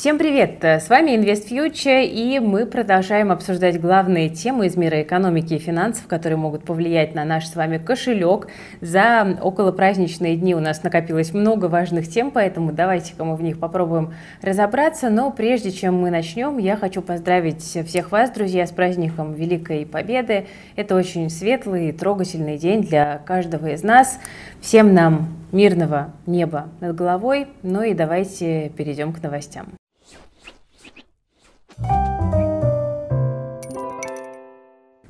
Всем привет! С вами InvestFuture, и мы продолжаем обсуждать главные темы из мира экономики и финансов, которые могут повлиять на наш с вами кошелек. За около праздничные дни у нас накопилось много важных тем, поэтому давайте-ка мы в них попробуем разобраться. Но прежде чем мы начнем, я хочу поздравить всех вас, друзья, с праздником Великой Победы. Это очень светлый и трогательный день для каждого из нас. Всем нам мирного неба над головой. Ну и давайте перейдем к новостям.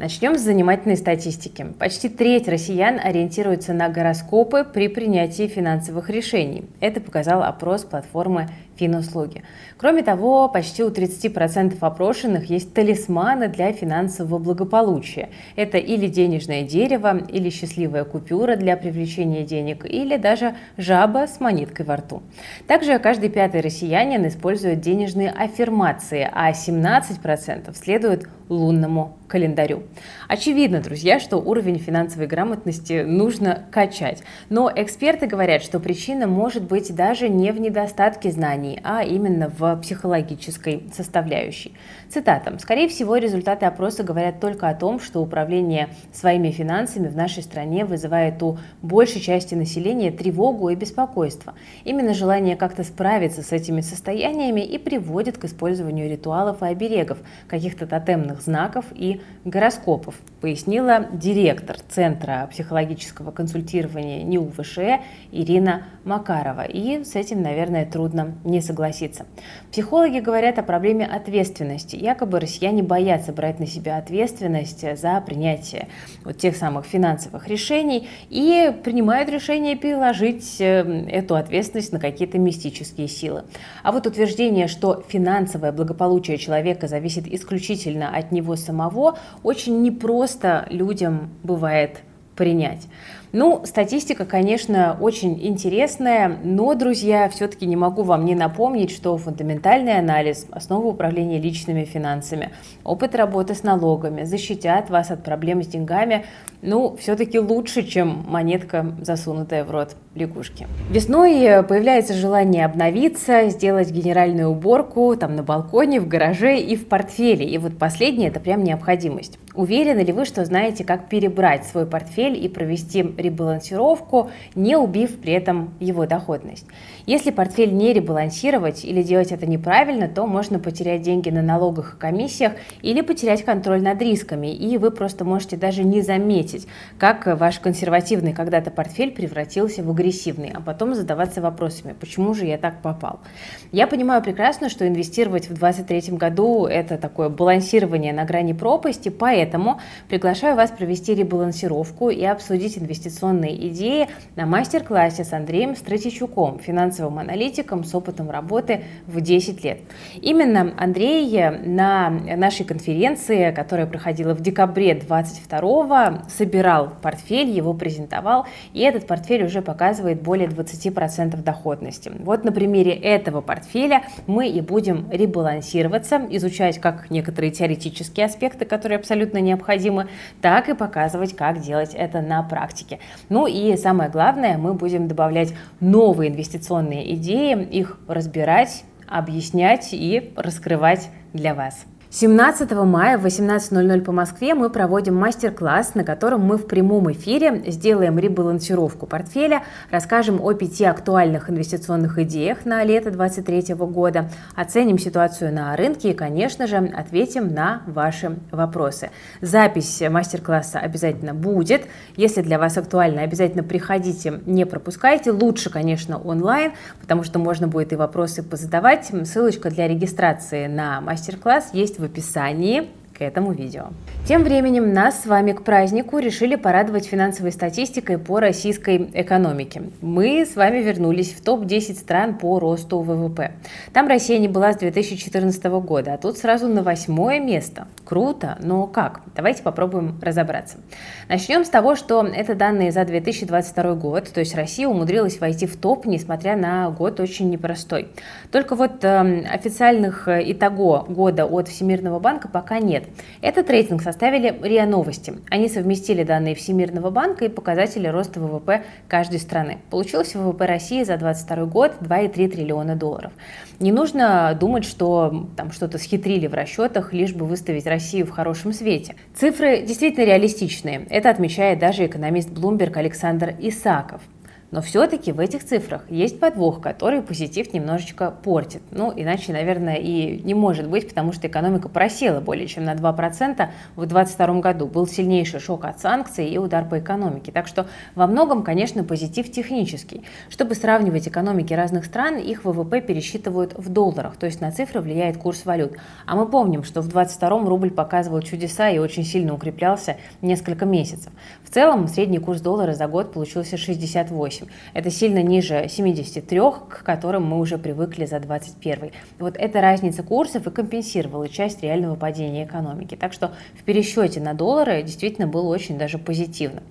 Начнем с занимательной статистики. Почти треть россиян ориентируются на гороскопы при принятии финансовых решений. Это показал опрос платформы финуслуги. Кроме того, почти у 30% опрошенных есть талисманы для финансового благополучия. Это или денежное дерево, или счастливая купюра для привлечения денег, или даже жаба с монеткой во рту. Также каждый пятый россиянин использует денежные аффирмации, а 17% следует лунному календарю. Очевидно, друзья, что уровень финансовой грамотности нужно качать. Но эксперты говорят, что причина может быть даже не в недостатке знаний, а именно в психологической составляющей. Цитата. «Скорее всего, результаты опроса говорят только о том, что управление своими финансами в нашей стране вызывает у большей части населения тревогу и беспокойство. Именно желание как-то справиться с этими состояниями и приводит к использованию ритуалов и оберегов, каких-то тотемных знаков и гороскопов, пояснила директор Центра психологического консультирования НИУ ВШЭ Ирина Макарова. И с этим, наверное, трудно не согласиться. Психологи говорят о проблеме ответственности. Якобы россияне боятся брать на себя ответственность за принятие вот тех самых финансовых решений и принимают решение переложить э, эту ответственность на какие-то мистические силы. А вот утверждение, что финансовое благополучие человека зависит исключительно от него самого, очень непросто людям бывает принять. Ну, статистика, конечно, очень интересная, но, друзья, все-таки не могу вам не напомнить, что фундаментальный анализ, основа управления личными финансами, опыт работы с налогами защитят вас от проблем с деньгами, ну, все-таки лучше, чем монетка, засунутая в рот лягушки. Весной появляется желание обновиться, сделать генеральную уборку там на балконе, в гараже и в портфеле. И вот последнее – это прям необходимость. Уверены ли вы, что знаете, как перебрать свой портфель и провести ребалансировку, не убив при этом его доходность? Если портфель не ребалансировать или делать это неправильно, то можно потерять деньги на налогах и комиссиях или потерять контроль над рисками, и вы просто можете даже не заметить, как ваш консервативный когда-то портфель превратился в агрессивный, а потом задаваться вопросами, почему же я так попал. Я понимаю прекрасно, что инвестировать в 2023 году – это такое балансирование на грани пропасти, поэтому приглашаю вас провести ребалансировку и обсудить инвестиционные идеи на мастер-классе с Андреем Стратичуком, финансовым аналитиком с опытом работы в 10 лет. Именно Андрей на нашей конференции, которая проходила в декабре 22 собирал портфель, его презентовал, и этот портфель уже показывает более 20% доходности. Вот на примере этого портфеля мы и будем ребалансироваться, изучать как некоторые теоретические аспекты, которые абсолютно необходимы, так и показывать, как делать это на практике. Ну и самое главное, мы будем добавлять новые инвестиционные идеи, их разбирать, объяснять и раскрывать для вас. 17 мая в 18.00 по Москве мы проводим мастер-класс, на котором мы в прямом эфире сделаем ребалансировку портфеля, расскажем о пяти актуальных инвестиционных идеях на лето 2023 года, оценим ситуацию на рынке и, конечно же, ответим на ваши вопросы. Запись мастер-класса обязательно будет. Если для вас актуально, обязательно приходите, не пропускайте. Лучше, конечно, онлайн, потому что можно будет и вопросы позадавать. Ссылочка для регистрации на мастер-класс есть в описании к этому видео. Тем временем нас с вами к празднику решили порадовать финансовой статистикой по российской экономике. Мы с вами вернулись в топ-10 стран по росту ВВП. Там Россия не была с 2014 года, а тут сразу на восьмое место. Круто, но как? Давайте попробуем разобраться. Начнем с того, что это данные за 2022 год, то есть Россия умудрилась войти в топ, несмотря на год очень непростой. Только вот э, официальных итого года от Всемирного банка пока нет. Этот рейтинг составили РИА Новости. Они совместили данные Всемирного банка и показатели роста ВВП каждой страны. Получился ВВП России за 2022 год 2,3 триллиона долларов. Не нужно думать, что там что-то схитрили в расчетах, лишь бы выставить Россию в хорошем свете. Цифры действительно реалистичные. Это отмечает даже экономист Bloomberg Александр Исаков. Но все-таки в этих цифрах есть подвох, который позитив немножечко портит. Ну, иначе, наверное, и не может быть, потому что экономика просела более чем на 2% в 2022 году. Был сильнейший шок от санкций и удар по экономике. Так что во многом, конечно, позитив технический. Чтобы сравнивать экономики разных стран, их ВВП пересчитывают в долларах, то есть на цифры влияет курс валют. А мы помним, что в 2022 рубль показывал чудеса и очень сильно укреплялся несколько месяцев. В целом, средний курс доллара за год получился 68. 28. Это сильно ниже 73, к которым мы уже привыкли за 21. Вот эта разница курсов и компенсировала часть реального падения экономики. Так что в пересчете на доллары действительно было очень даже позитивно.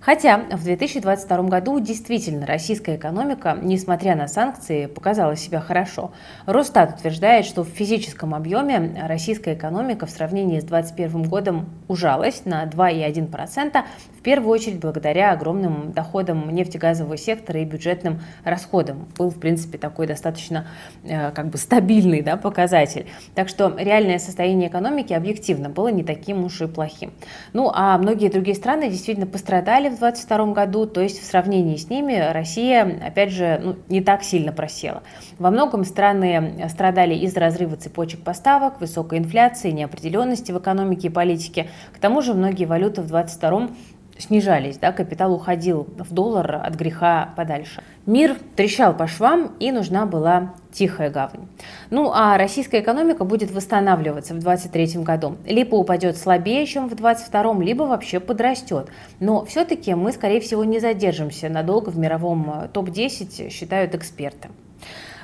Хотя в 2022 году действительно российская экономика, несмотря на санкции, показала себя хорошо. Росстат утверждает, что в физическом объеме российская экономика в сравнении с 2021 годом ужалась на 2,1%, в первую очередь благодаря огромным доходам нефтегазового сектора и бюджетным расходам. Был, в принципе, такой достаточно э, как бы стабильный да, показатель. Так что реальное состояние экономики объективно было не таким уж и плохим. Ну а многие другие страны действительно пострадали в 2022 году, то есть в сравнении с ними Россия, опять же, ну, не так сильно просела. Во многом страны страдали из-за разрыва цепочек поставок, высокой инфляции, неопределенности в экономике и политике. К тому же многие валюты в 2022 снижались, да, капитал уходил в доллар от греха подальше. Мир трещал по швам, и нужна была тихая гавань. Ну а российская экономика будет восстанавливаться в 2023 году. Либо упадет слабее, чем в 2022, либо вообще подрастет. Но все-таки мы, скорее всего, не задержимся надолго в мировом э, топ-10, считают эксперты.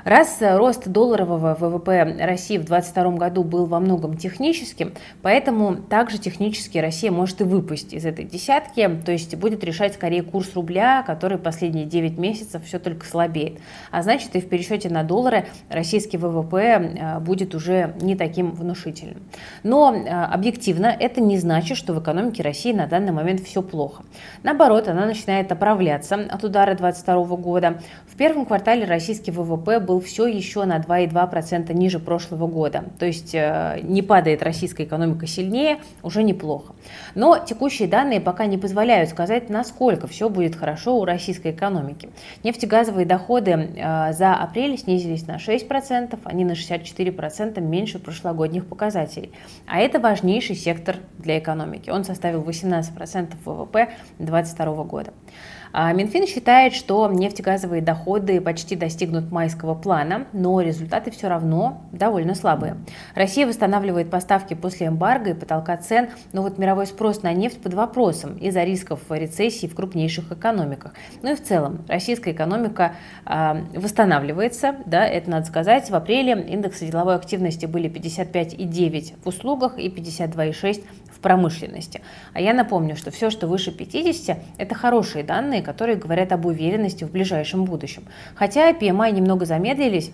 Раз рост долларового ВВП России в 2022 году был во многом техническим, поэтому также технически Россия может и выпасть из этой десятки, то есть будет решать скорее курс рубля, который последние 9 месяцев все только слабеет. А значит и в пересчете на доллары российский ВВП э, будет уже не таким внушительным. Но э, объективно это не значит, что в экономике России на данный момент все плохо. Наоборот, она начинает оправляться от удара 2022 года. В первом квартале российский ВВП был все еще на 2,2% ниже прошлого года. То есть э, не падает российская экономика сильнее, уже неплохо. Но текущие данные пока не позволяют сказать, насколько все будет хорошо у российской экономики. Нефтегазовые доходы э, за апрель снизились на 6%, они на 64% меньше прошлогодних показателей. А это важнейший сектор для экономики. Он составил 18% ВВП 2022 года. А Минфин считает, что нефтегазовые доходы почти достигнут майского плана, но результаты все равно довольно слабые. Россия восстанавливает поставки после эмбарго и потолка цен, но вот мировой спрос на нефть под вопросом из-за рисков рецессии в крупнейших экономиках. Ну и в целом российская экономика э, восстанавливается, да, это надо сказать. В апреле индексы деловой активности были 55,9 в услугах и 52,6 в промышленности. А я напомню, что все, что выше 50, это хорошие данные, которые говорят об уверенности в ближайшем будущем. Хотя PMI немного замедлились,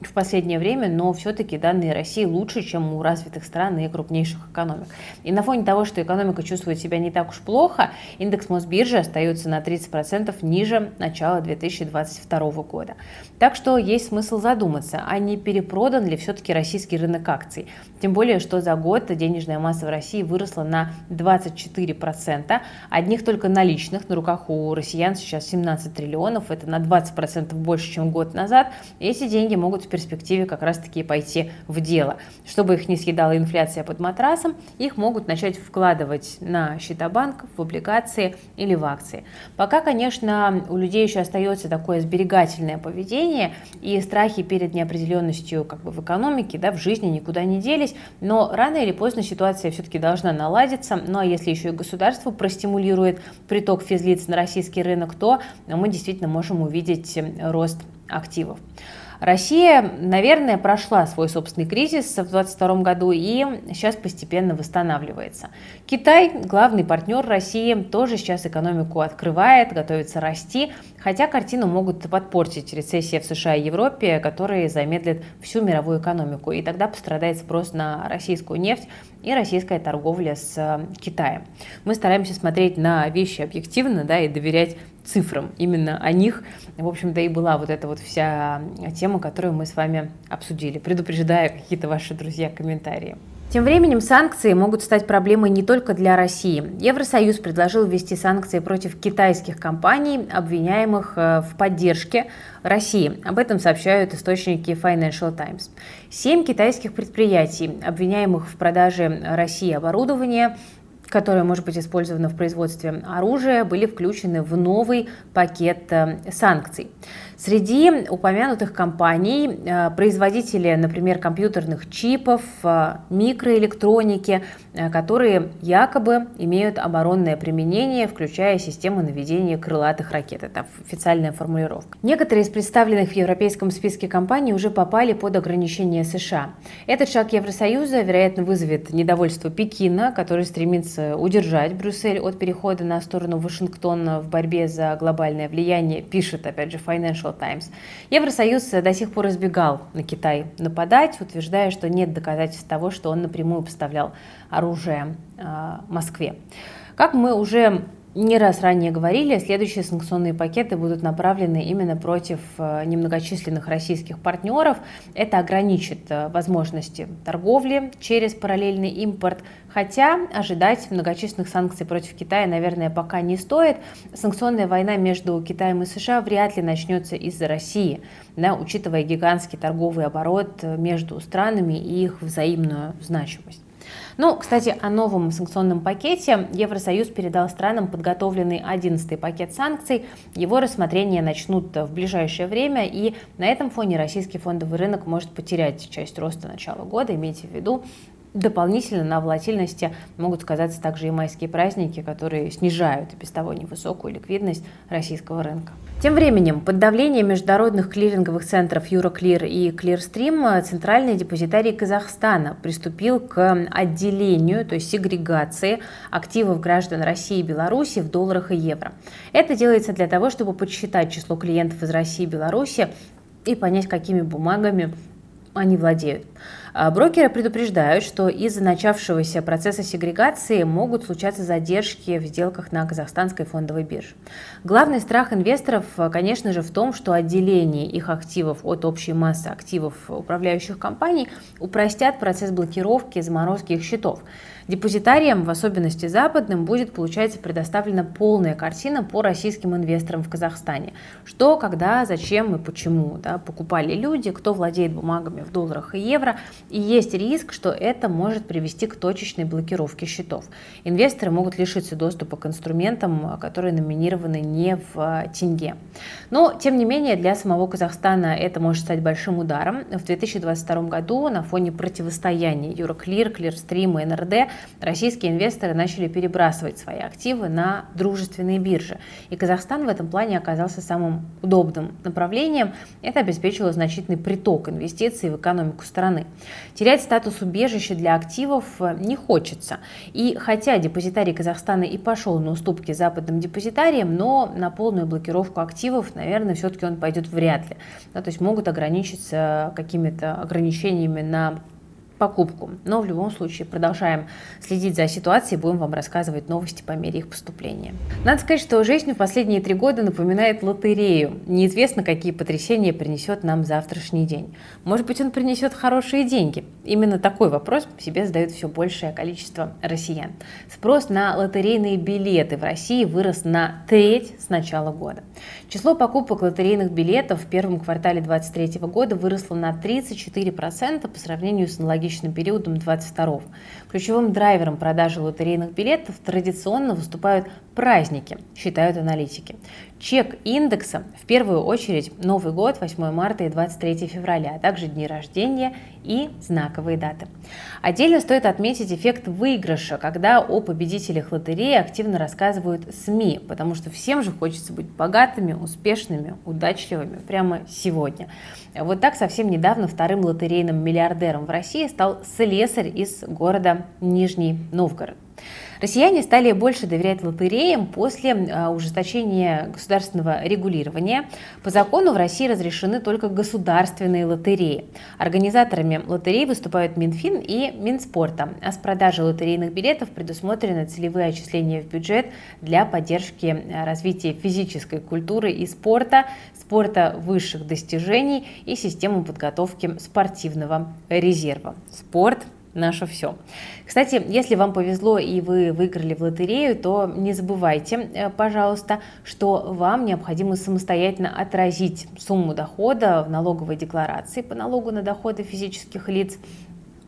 в последнее время, но все-таки данные России лучше, чем у развитых стран и крупнейших экономик. И на фоне того, что экономика чувствует себя не так уж плохо, индекс Мосбиржи остается на 30% ниже начала 2022 года. Так что есть смысл задуматься, а не перепродан ли все-таки российский рынок акций. Тем более, что за год денежная масса в России выросла на 24%. Одних только наличных на руках у россиян сейчас 17 триллионов, это на 20% больше, чем год назад. Эти деньги могут в перспективе как раз-таки пойти в дело. Чтобы их не съедала инфляция под матрасом, их могут начать вкладывать на счета банков, в облигации или в акции. Пока, конечно, у людей еще остается такое сберегательное поведение, и страхи перед неопределенностью как бы в экономике, да, в жизни никуда не делись, но рано или поздно ситуация все-таки должна наладиться. Ну а если еще и государство простимулирует приток физлиц на российский рынок, то мы действительно можем увидеть рост активов. Россия, наверное, прошла свой собственный кризис в 2022 году и сейчас постепенно восстанавливается. Китай, главный партнер России, тоже сейчас экономику открывает, готовится расти, хотя картину могут подпортить рецессия в США и Европе, которые замедлят всю мировую экономику, и тогда пострадает спрос на российскую нефть и российская торговля с э, Китаем. Мы стараемся смотреть на вещи объективно да, и доверять цифрам. Именно о них, в общем-то, и была вот эта вот вся тема, которую мы с вами обсудили, предупреждая какие-то ваши друзья комментарии. Тем временем санкции могут стать проблемой не только для России. Евросоюз предложил ввести санкции против китайских компаний, обвиняемых э, в поддержке России. Об этом сообщают источники Financial Times. Семь китайских предприятий, обвиняемых в продаже России оборудования, которое может быть использовано в производстве оружия, были включены в новый пакет э, санкций. Среди упомянутых компаний э, производители, например, компьютерных чипов, э, микроэлектроники, которые якобы имеют оборонное применение, включая систему наведения крылатых ракет. Это официальная формулировка. Некоторые из представленных в европейском списке компаний уже попали под ограничения США. Этот шаг Евросоюза, вероятно, вызовет недовольство Пекина, который стремится стремится удержать Брюссель от перехода на сторону Вашингтона в борьбе за глобальное влияние, пишет, опять же, Financial Times. Евросоюз до сих пор избегал на Китай нападать, утверждая, что нет доказательств того, что он напрямую поставлял оружие э, Москве. Как мы уже не раз ранее говорили, следующие санкционные пакеты будут направлены именно против э, немногочисленных российских партнеров. Это ограничит э, возможности торговли через параллельный импорт, хотя ожидать многочисленных санкций против Китая, наверное, пока не стоит. Санкционная война между Китаем и США вряд ли начнется из-за России, да, учитывая гигантский торговый оборот э, между странами и их взаимную значимость. Ну, кстати, о новом санкционном пакете Евросоюз передал странам подготовленный 11-й пакет санкций. Его рассмотрение начнут в ближайшее время, и на этом фоне российский фондовый рынок может потерять часть роста начала года. Имейте в виду, Дополнительно на волатильности могут сказаться также и майские праздники, которые снижают и без того невысокую ликвидность российского рынка. Тем временем, под давлением международных клиринговых центров Euroclear и Clearstream Центральный депозитарий Казахстана приступил к отделению, то есть сегрегации активов граждан России и Беларуси в долларах и евро. Это делается для того, чтобы подсчитать число клиентов из России и Беларуси и понять, какими бумагами они владеют. А брокеры предупреждают, что из-за начавшегося процесса сегрегации могут случаться задержки в сделках на казахстанской фондовой бирже. Главный страх инвесторов, конечно же, в том, что отделение их активов от общей массы активов управляющих компаний упростят процесс блокировки заморозки их счетов. Депозитариям, в особенности западным, будет, получается, предоставлена полная картина по российским инвесторам в Казахстане. Что, когда, зачем и почему да, покупали люди, кто владеет бумагами в долларах и евро. И есть риск, что это может привести к точечной блокировке счетов. Инвесторы могут лишиться доступа к инструментам, которые номинированы не в тенге. Но, тем не менее, для самого Казахстана это может стать большим ударом. В 2022 году на фоне противостояния Euroclear, Clearstream и NRD российские инвесторы начали перебрасывать свои активы на дружественные биржи. И Казахстан в этом плане оказался самым удобным направлением. Это обеспечило значительный приток инвестиций в экономику страны. Терять статус убежища для активов э, не хочется. И хотя депозитарий Казахстана и пошел на уступки западным депозитариям, но на полную блокировку активов, наверное, все-таки он пойдет вряд ли. Да, то есть могут ограничиться какими-то ограничениями на покупку. Но в любом случае продолжаем следить за ситуацией, будем вам рассказывать новости по мере их поступления. Надо сказать, что жизнь в последние три года напоминает лотерею. Неизвестно, какие потрясения принесет нам завтрашний день. Может быть, он принесет хорошие деньги? Именно такой вопрос себе задает все большее количество россиян. Спрос на лотерейные билеты в России вырос на треть с начала года. Число покупок лотерейных билетов в первом квартале 2023 года выросло на 34% по сравнению с аналогичным периодом 22 Ключевым драйвером продажи лотерейных билетов традиционно выступают праздники, считают аналитики. Чек индекса в первую очередь Новый год, 8 марта и 23 февраля, а также дни рождения и знаковые даты. Отдельно стоит отметить эффект выигрыша, когда о победителях лотереи активно рассказывают СМИ, потому что всем же хочется быть богатыми, успешными, удачливыми прямо сегодня. Вот так совсем недавно вторым лотерейным миллиардером в России стал слесарь из города Нижний Новгород. Россияне стали больше доверять лотереям после а, ужесточения государственного регулирования. По закону в России разрешены только государственные лотереи. Организаторами лотерей выступают Минфин и Минспорта, а с продажи лотерейных билетов предусмотрены целевые отчисления в бюджет для поддержки а, развития физической культуры и спорта, спорта высших достижений и системы подготовки спортивного резерва. Спорт наше все. Кстати, если вам повезло и вы выиграли в лотерею, то не забывайте, э, пожалуйста, что вам необходимо самостоятельно отразить сумму дохода в налоговой декларации по налогу на доходы физических лиц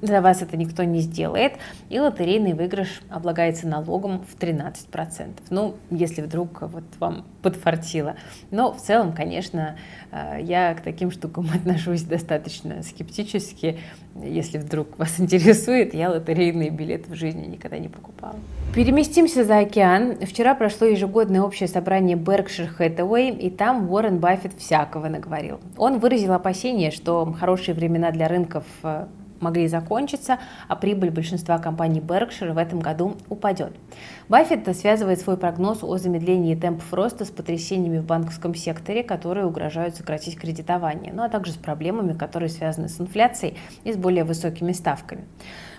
за вас это никто не сделает, и лотерейный выигрыш облагается налогом в 13%. Ну, если вдруг вот вам подфартило. Но в целом, конечно, э, я к таким штукам отношусь достаточно скептически. Если вдруг вас интересует, я лотерейные билеты в жизни никогда не покупала. Переместимся за океан. Вчера прошло ежегодное общее собрание Berkshire Hathaway, и там Уоррен Баффет всякого наговорил. Он выразил опасение, что хорошие времена для рынков э, могли закончиться, а прибыль большинства компаний Berkshire в этом году упадет. Баффет связывает свой прогноз о замедлении темпов роста с потрясениями в банковском секторе, которые угрожают сократить кредитование, ну а также с проблемами, которые связаны с инфляцией и с более высокими ставками.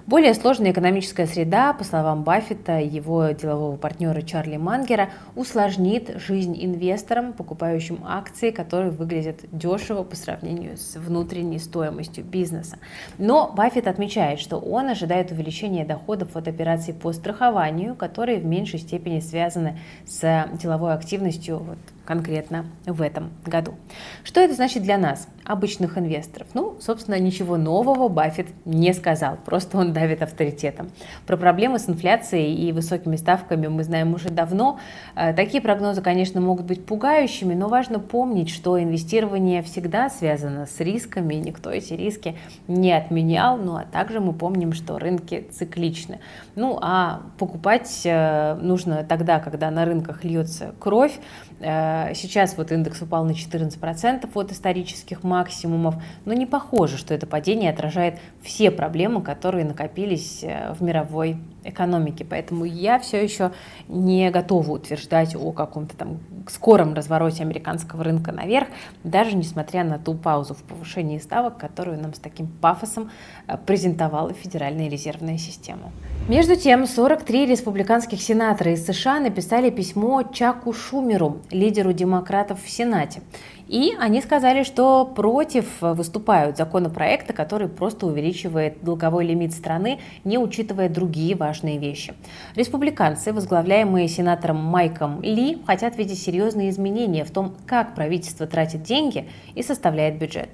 Более сложная экономическая среда, по словам Баффета его делового партнера Чарли Мангера, усложнит жизнь инвесторам, покупающим акции, которые выглядят дешево по сравнению с внутренней стоимостью бизнеса. Но Баффет отмечает, что он ожидает увеличения доходов от операций по страхованию, которые в меньшей степени связаны с деловой активностью вот, конкретно в этом году. Что это значит для нас, обычных инвесторов? Ну, собственно, ничего нового Баффет не сказал, просто он давит авторитетом. Про проблемы с инфляцией и высокими ставками мы знаем уже давно. Э, такие прогнозы, конечно, могут быть пугающими, но важно помнить, что инвестирование всегда связано с рисками, и никто эти риски не отменял, ну а также мы помним, что рынки цикличны. Ну а покупать э, нужно тогда, когда на рынках льется кровь, сейчас вот индекс упал на 14% от исторических максимумов, но не похоже, что это падение отражает все проблемы, которые накопились э, в мировой экономике. Поэтому я все еще не готова утверждать о каком-то там скором развороте американского рынка наверх, даже несмотря на ту паузу в повышении ставок, которую нам с таким пафосом э, презентовала Федеральная резервная система. Между тем, 43 республиканских сенатора из США написали письмо Чаку Шумеру, лидеру демократов в Сенате. И они сказали, что против выступают законопроекта, который просто увеличивает долговой лимит страны, не учитывая другие важные вещи. Республиканцы, возглавляемые сенатором Майком Ли, хотят видеть серьезные изменения в том, как правительство тратит деньги и составляет бюджет.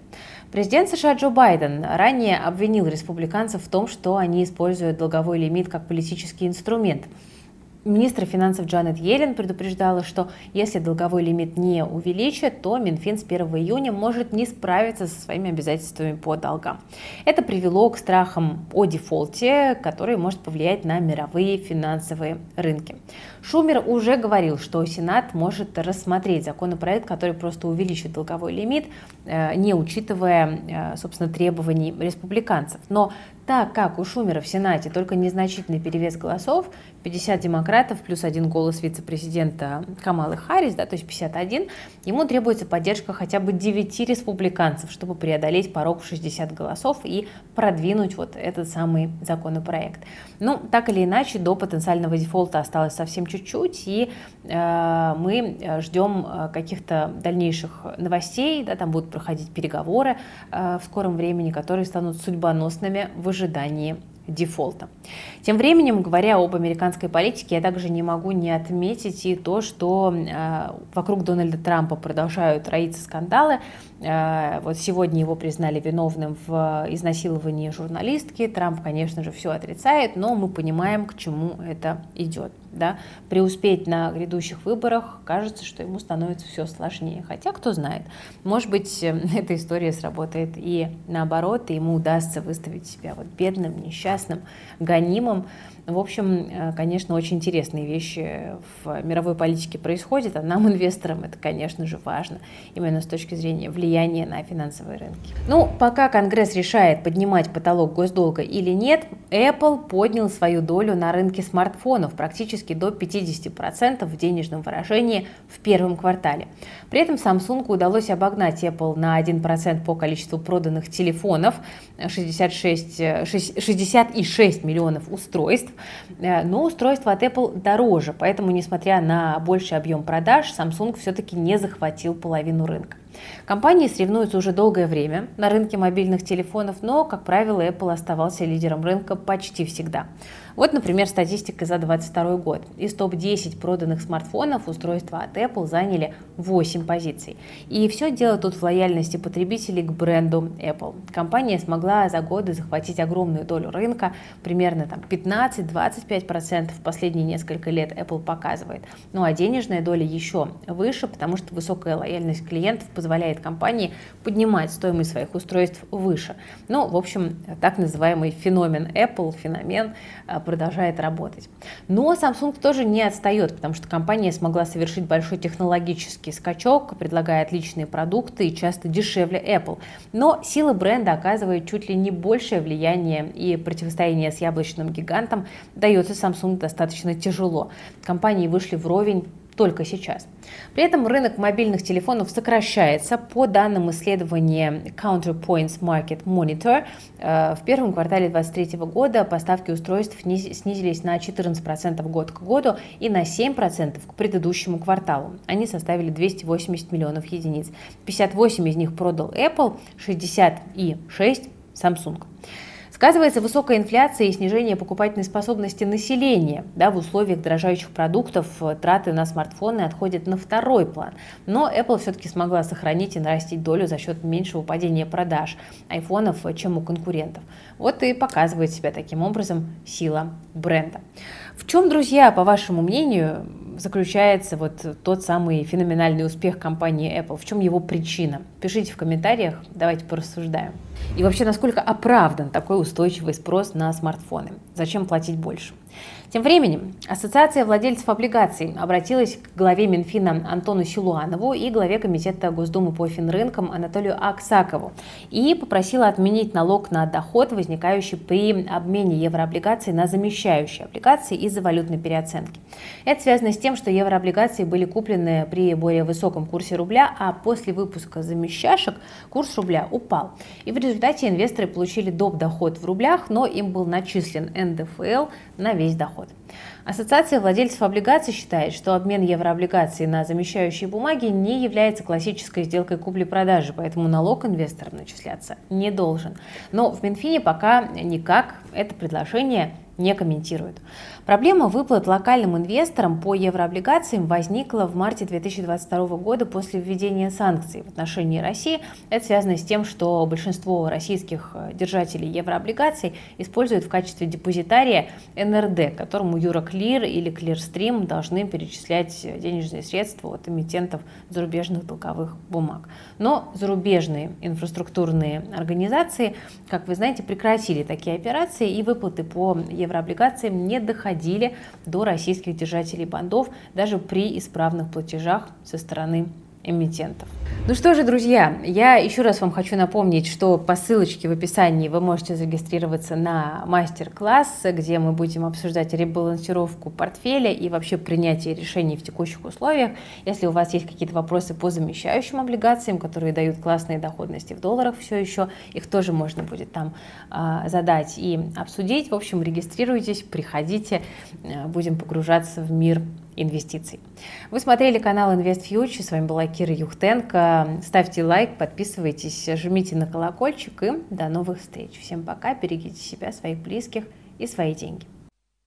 Президент США Джо Байден ранее обвинил республиканцев в том, что они используют долговой лимит как политический инструмент – Министр финансов Джанет Йеллен предупреждала, что если долговой лимит не увеличит, то Минфин с 1 июня может не справиться со своими обязательствами по долгам. Это привело к страхам о дефолте, который может повлиять на мировые финансовые рынки. Шумер уже говорил, что Сенат может рассмотреть законопроект, который просто увеличит долговой лимит, э, не учитывая, э, собственно, требований республиканцев. Но так как у Шумера в Сенате только незначительный перевес голосов, 50 демократов плюс один голос вице-президента Камалы Харрис, да, то есть 51, ему требуется поддержка хотя бы 9 республиканцев, чтобы преодолеть порог в 60 голосов и продвинуть вот этот самый законопроект. Ну, так или иначе, до потенциального дефолта осталось совсем чуть-чуть, и э, мы ждем э, каких-то дальнейших новостей, да, там будут проходить переговоры э, в скором времени, которые станут судьбоносными в ожидании дефолта. Тем временем, говоря об американской политике, я также не могу не отметить и то, что э, вокруг Дональда Трампа продолжают роиться скандалы. Э, вот сегодня его признали виновным в изнасиловании журналистки. Трамп, конечно же, все отрицает, но мы понимаем, к чему это идет. Да, преуспеть на грядущих выборах, кажется, что ему становится все сложнее. Хотя, кто знает, может быть, эта история сработает и наоборот, и ему удастся выставить себя вот бедным, несчастным, гонимым, в общем, э, конечно, очень интересные вещи в мировой политике происходят, а нам, инвесторам, это, конечно же, важно, именно с точки зрения влияния на финансовые рынки. Ну, пока Конгресс решает, поднимать потолок госдолга или нет, Apple поднял свою долю на рынке смартфонов практически до 50% в денежном выражении в первом квартале. При этом Samsung удалось обогнать Apple на 1% по количеству проданных телефонов, 66, 66 миллионов устройств, Э, но устройство от Apple дороже, поэтому, несмотря на больший объем продаж, Samsung все-таки не захватил половину рынка. Компании соревнуются уже долгое время на рынке мобильных телефонов, но, как правило, Apple оставался лидером рынка почти всегда. Вот, например, статистика за 2022 год. Из топ-10 проданных смартфонов устройства от Apple заняли 8 позиций. И все дело тут в лояльности потребителей к бренду Apple. Компания смогла за годы захватить огромную долю рынка, примерно там 15-25% в последние несколько лет Apple показывает. Ну а денежная доля еще выше, потому что высокая лояльность клиентов позволяет компании поднимать стоимость своих устройств выше. Ну, в общем, так называемый феномен Apple, феномен э, продолжает работать. Но Samsung тоже не отстает, потому что компания смогла совершить большой технологический скачок, предлагая отличные продукты и часто дешевле Apple. Но сила бренда оказывает чуть ли не большее влияние, и противостояние с яблочным гигантом дается Samsung достаточно тяжело. Компании вышли вровень только сейчас. При этом рынок мобильных телефонов сокращается. По данным исследования Counterpoints Market Monitor, э, в первом квартале 2023 года поставки устройств снизились на 14% год к году и на 7% к предыдущему кварталу. Они составили 280 миллионов единиц. 58 из них продал Apple, 66 Samsung. Сказывается высокая инфляция и снижение покупательной способности населения. Да, в условиях дорожающих продуктов э, траты на смартфоны отходят на второй план. Но Apple все-таки смогла сохранить и нарастить долю за счет меньшего падения продаж айфонов, э, чем у конкурентов. Вот и показывает себя таким образом сила бренда. В чем, друзья, по вашему мнению, заключается вот тот самый феноменальный успех компании Apple? В чем его причина? Пишите в комментариях, давайте порассуждаем. И вообще, насколько оправдан такой устойчивый спрос на смартфоны? Зачем платить больше? Тем временем Ассоциация владельцев облигаций обратилась к главе Минфина Антону Силуанову и главе Комитета Госдумы по финрынкам Анатолию Аксакову и попросила отменить налог на доход, возникающий при обмене еврооблигаций на замещающие облигации из-за валютной переоценки. Это связано с тем, что еврооблигации были куплены при более высоком курсе рубля, а после выпуска замещашек курс рубля упал. И в результате инвесторы получили доп. доход в рублях, но им был начислен НДФЛ на весь доход. Ассоциация владельцев облигаций считает, что обмен еврооблигаций на замещающие бумаги не является классической сделкой купли-продажи, поэтому налог инвесторам начисляться не должен. Но в Минфине пока никак это предложение не комментируют. Проблема выплат локальным инвесторам по еврооблигациям возникла в марте 2022 года после введения санкций в отношении России. Это связано с тем, что большинство российских э, держателей еврооблигаций используют в качестве депозитария НРД, которому Юроклир или Клирстрим должны перечислять денежные средства от эмитентов зарубежных долговых бумаг. Но зарубежные инфраструктурные организации, как вы знаете, прекратили такие операции и выплаты по еврооблигациям не доходили до российских держателей бандов даже при исправных платежах со стороны эмитентов. Ну что же, друзья, я еще раз вам хочу напомнить, что по ссылочке в описании вы можете зарегистрироваться на мастер-класс, где мы будем обсуждать ребалансировку портфеля и вообще принятие решений в текущих условиях. Если у вас есть какие-то вопросы по замещающим облигациям, которые дают классные доходности в долларах все еще, их тоже можно будет там а, задать и обсудить. В общем, регистрируйтесь, приходите, а, будем погружаться в мир инвестиций. Вы смотрели канал Invest Future, с вами была Кира Юхтенко. Ставьте лайк, подписывайтесь, жмите на колокольчик и до новых встреч. Всем пока, берегите себя, своих близких и свои деньги.